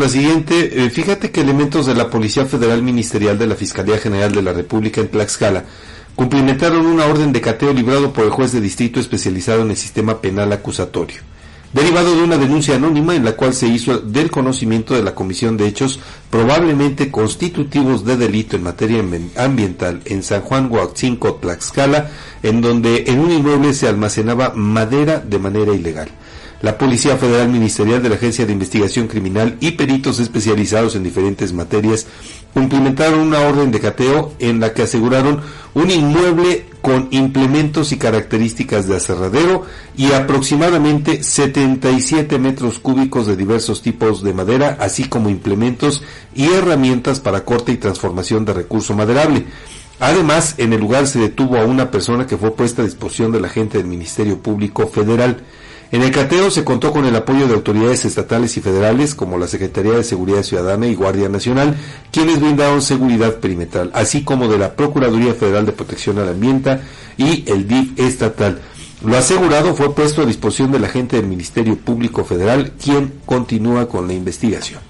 la siguiente. Eh, fíjate que elementos de la Policía Federal Ministerial de la Fiscalía General de la República en Tlaxcala cumplimentaron una orden de cateo librado por el juez de distrito especializado en el sistema penal acusatorio, derivado de una denuncia anónima en la cual se hizo del conocimiento de la comisión de hechos probablemente constitutivos de delito en materia ambiental en San Juan Huaxinco, Tlaxcala, en donde en un inmueble se almacenaba madera de manera ilegal la Policía Federal Ministerial de la Agencia de Investigación Criminal y peritos especializados en diferentes materias cumplimentaron una orden de cateo en la que aseguraron un inmueble con implementos y características de aserradero y aproximadamente 77 metros cúbicos de diversos tipos de madera, así como implementos y herramientas para corte y transformación de recurso maderable. Además, en el lugar se detuvo a una persona que fue puesta a disposición de la gente del Ministerio Público Federal. En el cateo se contó con el apoyo de autoridades estatales y federales como la Secretaría de Seguridad Ciudadana y Guardia Nacional, quienes brindaron seguridad perimetral, así como de la Procuraduría Federal de Protección al Ambiente y el DIF estatal. Lo asegurado fue puesto a disposición de la gente del Ministerio Público Federal, quien continúa con la investigación.